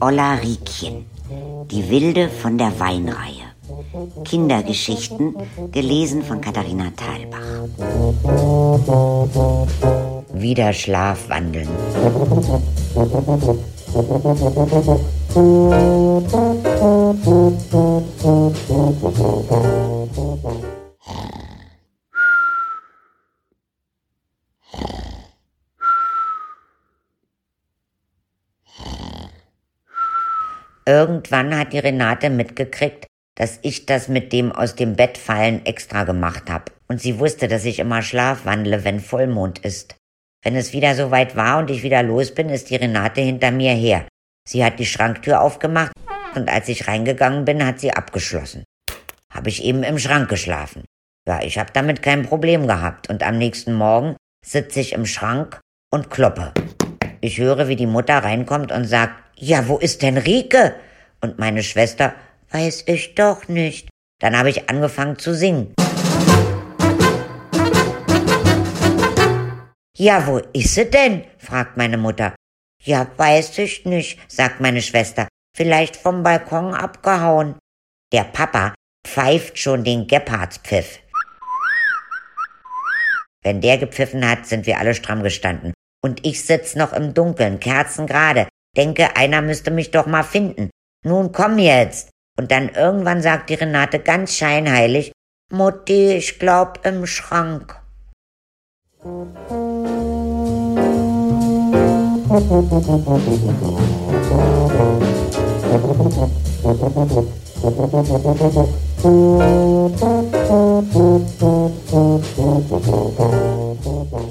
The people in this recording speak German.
Olla Riekchen, die Wilde von der Weinreihe. Kindergeschichten, gelesen von Katharina Thalbach. Wieder Schlafwandeln. Irgendwann hat die Renate mitgekriegt, dass ich das mit dem aus dem Bett fallen extra gemacht habe. Und sie wusste, dass ich immer schlafwandle, wenn Vollmond ist. Wenn es wieder soweit war und ich wieder los bin, ist die Renate hinter mir her. Sie hat die Schranktür aufgemacht und als ich reingegangen bin, hat sie abgeschlossen. Habe ich eben im Schrank geschlafen. Ja, ich habe damit kein Problem gehabt und am nächsten Morgen sitze ich im Schrank und kloppe. Ich höre, wie die Mutter reinkommt und sagt, ja, wo ist denn Rike? Und meine Schwester, weiß ich doch nicht. Dann habe ich angefangen zu singen. Ja, wo ist sie denn? fragt meine Mutter. Ja, weiß ich nicht, sagt meine Schwester. Vielleicht vom Balkon abgehauen. Der Papa pfeift schon den Gepardspfiff. Wenn der gepfiffen hat, sind wir alle stramm gestanden. Und ich sitz noch im Dunkeln, kerzengerade, denke, einer müsste mich doch mal finden. Nun komm jetzt. Und dann irgendwann sagt die Renate ganz scheinheilig, Mutti, ich glaub im Schrank. Musik